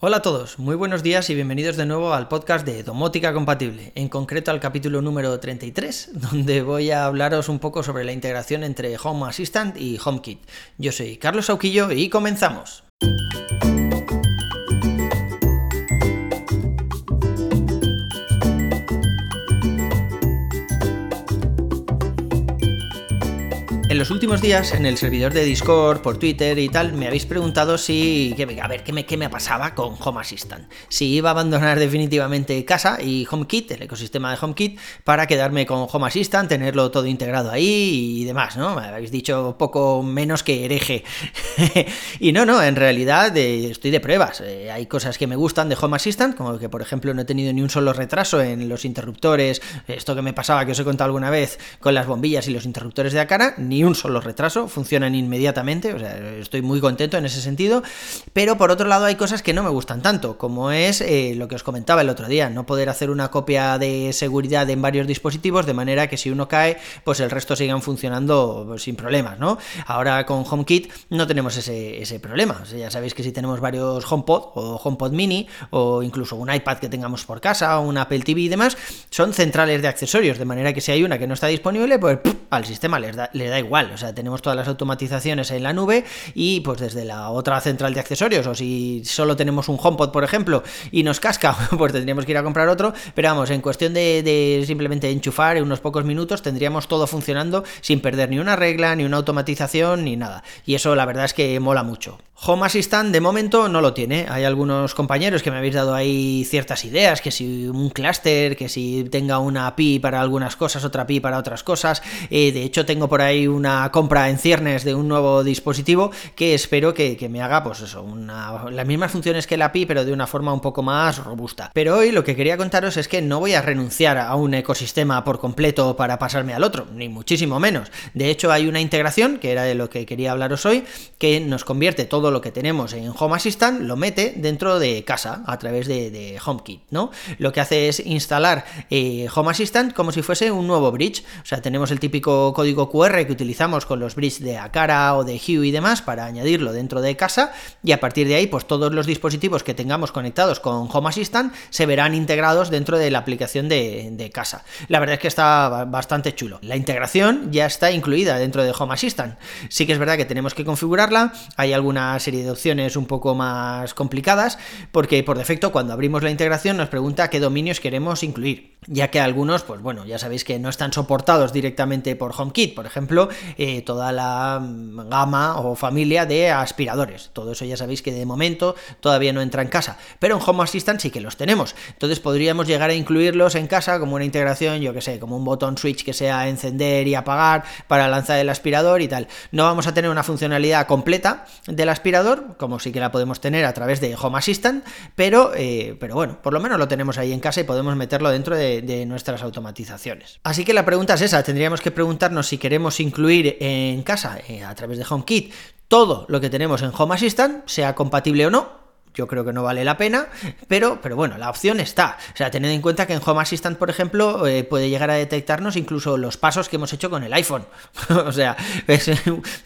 Hola a todos, muy buenos días y bienvenidos de nuevo al podcast de Domótica Compatible, en concreto al capítulo número 33, donde voy a hablaros un poco sobre la integración entre Home Assistant y HomeKit. Yo soy Carlos Auquillo y comenzamos. En los últimos días, en el servidor de Discord, por Twitter y tal, me habéis preguntado si. a ver, ¿qué me, qué me pasaba con Home Assistant? Si iba a abandonar definitivamente casa y HomeKit, el ecosistema de HomeKit, para quedarme con Home Assistant, tenerlo todo integrado ahí y demás, ¿no? Me habéis dicho poco menos que hereje. y no, no, en realidad eh, estoy de pruebas. Eh, hay cosas que me gustan de Home Assistant, como que, por ejemplo, no he tenido ni un solo retraso en los interruptores, esto que me pasaba, que os he contado alguna vez, con las bombillas y los interruptores de Akara, ni ni un solo retraso, funcionan inmediatamente, o sea, estoy muy contento en ese sentido, pero por otro lado hay cosas que no me gustan tanto, como es eh, lo que os comentaba el otro día, no poder hacer una copia de seguridad en varios dispositivos, de manera que si uno cae, pues el resto sigan funcionando sin problemas, ¿no? Ahora con HomeKit no tenemos ese, ese problema, ya sabéis que si tenemos varios HomePod o HomePod Mini, o incluso un iPad que tengamos por casa, o un Apple TV y demás, son centrales de accesorios, de manera que si hay una que no está disponible, pues al sistema le da, le da igual o sea, tenemos todas las automatizaciones en la nube y pues desde la otra central de accesorios, o si solo tenemos un HomePod, por ejemplo, y nos casca, pues tendríamos que ir a comprar otro, pero vamos, en cuestión de, simplemente enchufar en unos pocos minutos tendríamos todo funcionando sin perder ni una regla, ni una automatización, ni nada. Y eso la verdad es que mola mucho. Home Assistant de momento no lo tiene. Hay algunos compañeros que me habéis dado ahí ciertas ideas, que si un clúster, que si tenga una API para algunas cosas, otra API para otras cosas. Eh, de hecho, tengo por ahí una compra en ciernes de un nuevo dispositivo que espero que, me haga, pues eso, las mismas funciones que la API, pero de una forma un poco más robusta. Pero hoy lo que quería contaros es que no voy a renunciar a un ecosistema por completo para pasarme al otro, ni muchísimo menos. De hecho, hay una integración, que era de lo que quería hablaros hoy, que nos convierte todo lo que tenemos en Home Assistant lo mete dentro de casa a través de, HomeKit, ¿no? Lo que hace es instalar eh, Home Assistant como si fuese un nuevo bridge, o sea, tenemos el típico código QR que utilizamos con los bridges de Akara o de Hue y demás para añadirlo dentro de casa y a partir de ahí, pues todos los dispositivos que tengamos conectados con Home Assistant se verán integrados dentro de la aplicación de casa. La verdad es que está bastante chulo. La integración ya está incluida dentro de Home Assistant. Sí que es verdad que tenemos que configurarla, hay algunas serie de opciones un poco más complicadas, porque por defecto cuando abrimos la integración nos pregunta qué dominios queremos incluir, ya que algunos, pues bueno, ya sabéis que no están soportados directamente por HomeKit, por ejemplo, eh, toda la gama o familia de aspiradores, todo eso ya sabéis que de momento todavía no entra en casa, pero en Home Assistant sí que los tenemos, entonces podríamos llegar a incluirlos en casa como una integración, yo que sé, como un botón switch que sea encender y apagar para lanzar el aspirador y tal. No vamos a tener una funcionalidad completa del aspirador, como sí que la podemos tener a través de Home Assistant, pero, eh, pero bueno, por lo menos lo tenemos ahí en casa y podemos meterlo dentro de, nuestras automatizaciones. Así que la pregunta es esa, tendríamos que preguntarnos si queremos incluir en casa, eh, a través de HomeKit, todo lo que tenemos en Home Assistant, sea compatible o no, yo creo que no vale la pena, pero, pero bueno, la opción está. O sea, tened en cuenta que en Home Assistant, por ejemplo, eh, puede llegar a detectarnos incluso los pasos que hemos hecho con el iPhone. o sea, es,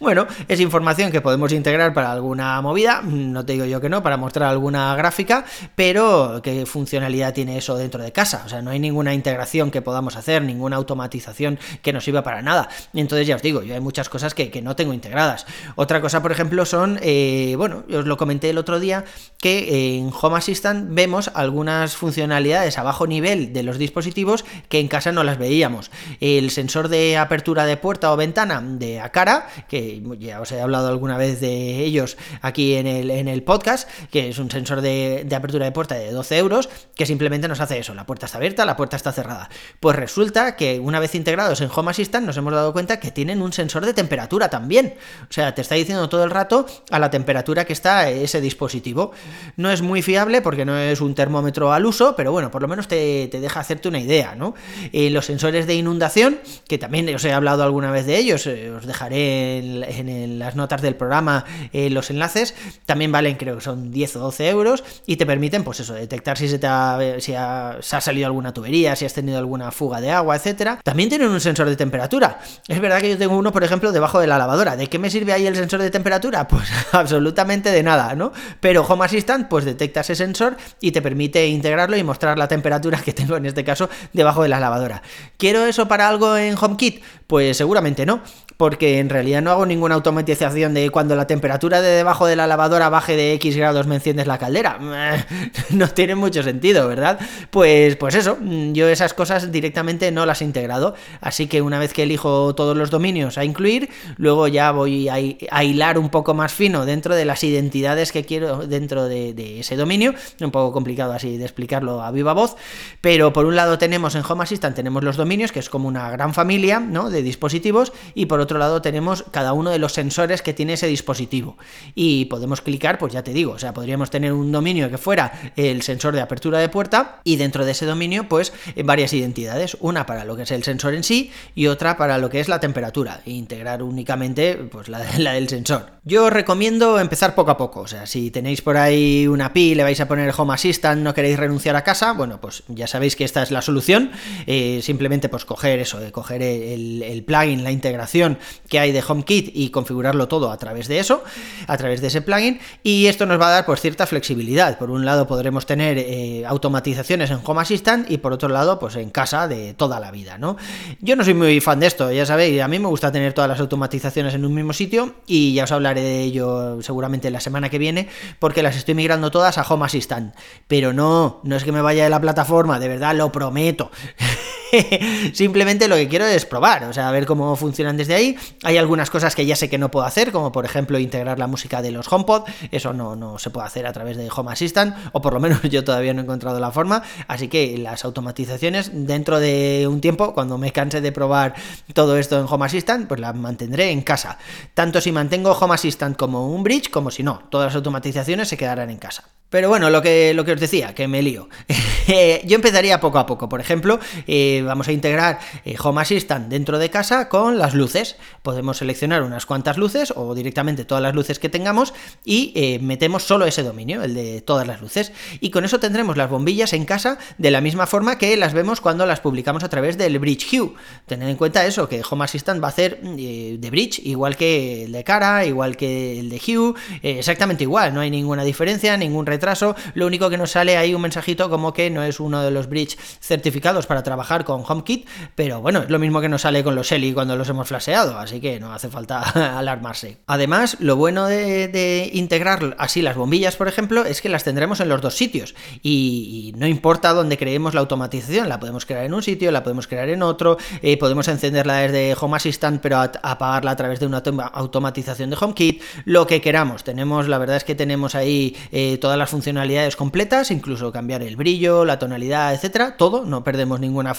bueno, es información que podemos integrar para alguna movida, no te digo yo que no, para mostrar alguna gráfica, pero ¿qué funcionalidad tiene eso dentro de casa? O sea, no hay ninguna integración que podamos hacer, ninguna automatización que nos sirva para nada. Entonces ya os digo, yo hay muchas cosas que, no tengo integradas. Otra cosa, por ejemplo, son, eh, bueno, os lo comenté el otro día, que en Home Assistant vemos algunas funcionalidades a bajo nivel de los dispositivos que en casa no las veíamos. El sensor de apertura de puerta o ventana de Akara, que ya os he hablado alguna vez de ellos aquí en el, en el podcast, que es un sensor de, apertura de puerta de 12 euros, que simplemente nos hace eso, la puerta está abierta, la puerta está cerrada. Pues resulta que una vez integrados en Home Assistant nos hemos dado cuenta que tienen un sensor de temperatura también. O sea, te está diciendo todo el rato a la temperatura que está ese dispositivo. No es muy fiable porque no es un termómetro al uso, pero bueno, por lo menos te, deja hacerte una idea, ¿no? Eh, los sensores de inundación, que también os he hablado alguna vez de ellos, eh, os dejaré en, las notas del programa eh, los enlaces, también valen creo que son 10 o 12 euros y te permiten, pues eso, detectar si se te ha, si ha, salido alguna tubería, si has tenido alguna fuga de agua, etcétera. También tienen un sensor de temperatura. Es verdad que yo tengo uno, por ejemplo, debajo de la lavadora. ¿De qué me sirve ahí el sensor de temperatura? Pues absolutamente de nada, ¿no? Pero Home Assistant, pues detecta ese sensor y te permite integrarlo y mostrar la temperatura que tengo en este caso debajo de la lavadora. ¿Quiero eso para algo en HomeKit? Pues seguramente no, porque en realidad no hago ninguna automatización de cuando la temperatura de debajo de la lavadora baje de X grados me enciendes la caldera. No tiene mucho sentido, ¿verdad? Pues, pues eso, yo esas cosas directamente no las he integrado, así que una vez que elijo todos los dominios a incluir, luego ya voy a, hilar un poco más fino dentro de las identidades que quiero dentro de, ese dominio, un poco complicado así de explicarlo a viva voz, pero por un lado tenemos en Home Assistant tenemos los dominios, que es como una gran familia, ¿no? de dispositivos, y por otro lado tenemos cada uno de los sensores que tiene ese dispositivo. Y podemos clicar, pues ya te digo, o sea, podríamos tener un dominio que fuera el sensor de apertura de puerta y dentro de ese dominio, pues varias identidades, una para lo que es el sensor en sí y otra para lo que es la temperatura, e integrar únicamente pues la, la del sensor. Yo recomiendo empezar poco a poco, o sea, si tenéis por ahí una pi, le vais a poner Home Assistant, no queréis renunciar a casa, bueno, pues ya sabéis que esta es la solución, eh, simplemente pues coger eso, eh, coger el, plugin, la integración que hay de HomeKit y configurarlo todo a través de eso, a través de ese plugin, y esto nos va a dar pues cierta flexibilidad. Por un lado podremos tener eh, automatizaciones en Home Assistant y por otro lado pues en casa de toda la vida, ¿no? Yo no soy muy fan de esto, ya sabéis, a mí me gusta tener todas las automatizaciones en un mismo sitio y ya os hablaré de ello seguramente la semana que viene porque las estoy migrando todas a Home Assistant, pero no, no es que me vaya de la plataforma, de verdad lo prometo. Simplemente lo que quiero es probar, o sea, ver cómo funcionan desde ahí. Hay algunas cosas que ya sé que no puedo hacer, como por ejemplo integrar la música de los HomePod, eso no, no se puede hacer a través de Home Assistant, o por lo menos yo todavía no he encontrado la forma, así que las automatizaciones dentro de un tiempo, cuando me canse de probar todo esto en Home Assistant, pues las mantendré en casa. Tanto si mantengo Home Assistant como un bridge, como si no, todas las automatizaciones se quedarán en casa. Pero bueno, lo que, lo que os decía, que me lío. Yo empezaría poco a poco. Por ejemplo, eh, vamos a integrar eh, Home Assistant dentro de casa con las luces. Podemos seleccionar unas cuantas luces o directamente todas las luces que tengamos y eh, metemos solo ese dominio, el de todas las luces. Y con eso tendremos las bombillas en casa de la misma forma que las vemos cuando las publicamos a través del Bridge Hue. Tened en cuenta eso, que Home Assistant va a hacer de Bridge igual que el de cara, igual que el de Hue, exactamente igual, no hay ninguna diferencia, ningún retraso lo único que nos sale ahí un mensajito como que no es uno de los bridge certificados para trabajar con HomeKit, pero bueno, es lo mismo que nos sale con los Shelly cuando los hemos flasheado, así que no hace falta alarmarse. Además, lo bueno de, integrar así las bombillas, por ejemplo, es que las tendremos en los dos sitios y, no importa dónde creemos la automatización, la podemos crear en un sitio, la podemos crear en otro, eh, podemos encenderla desde Home Assistant, pero apagarla a través de una automatización de HomeKit, lo que queramos. Tenemos, la verdad es que tenemos ahí eh, todas las funcionalidades completas, incluso cambiar el brillo, la tonalidad, etcétera, todo, no perdemos ninguna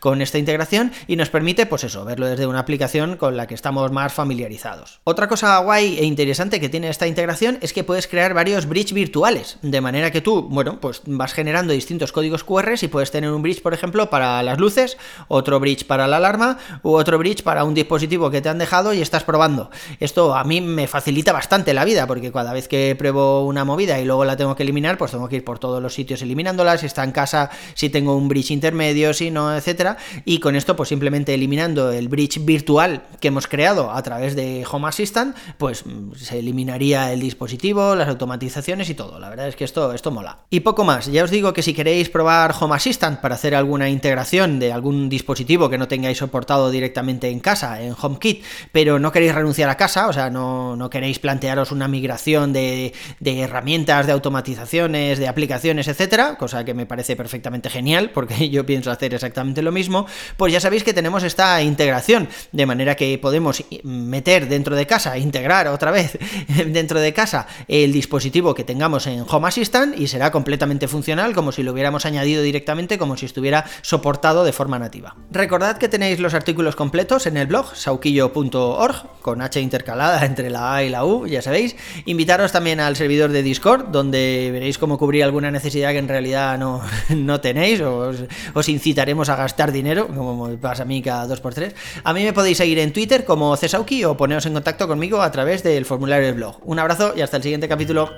con esta integración y nos permite, pues eso, verlo desde una aplicación con la que estamos más familiarizados. Otra cosa guay e interesante que tiene esta integración es que puedes crear varios bridge virtuales, de manera que tú, bueno, pues vas generando distintos códigos QR y puedes tener un bridge, por ejemplo, para las luces, otro bridge para la alarma u otro bridge para un dispositivo que te han dejado y estás probando. Esto a mí me facilita bastante la vida porque cada vez que pruebo una movida y luego la tengo que eliminar, pues tengo que ir por todos los sitios eliminándola, si está en casa, si tengo un bridge intermedio, si no, etcétera. Y con esto, pues simplemente eliminando el bridge virtual que hemos creado a través de Home Assistant, pues mm, se eliminaría el dispositivo, las automatizaciones y todo. La verdad es que esto, esto mola. Y poco más, ya os digo que si queréis probar Home Assistant para hacer alguna integración de algún dispositivo que no tengáis soportado directamente en casa, en HomeKit, pero no queréis renunciar a casa, o sea, no, no queréis plantearos una migración de, de herramientas de automatizaciones, de aplicaciones, etcétera, cosa que me parece perfectamente genial, porque yo pienso hacer exactamente lo mismo, pues ya sabéis que tenemos esta integración, de manera que podemos meter dentro de casa, integrar otra vez dentro de casa el dispositivo que tengamos en Home Assistant y será completamente funcional, como si lo hubiéramos añadido directamente, como si estuviera soportado de forma nativa. Recordad que tenéis los artículos completos en el blog sauquillo.org, con H intercalada entre la A y la U, ya sabéis. Invitaros también al servidor de Discord, donde veréis cómo cubrir alguna necesidad que en realidad no, no tenéis, o os, incitaremos a gastar dinero, como me pasa a mí cada 2x3. A mí me podéis seguir en Twitter como Cesauki o poneros en contacto conmigo a través del formulario del blog. Un abrazo y hasta el siguiente capítulo.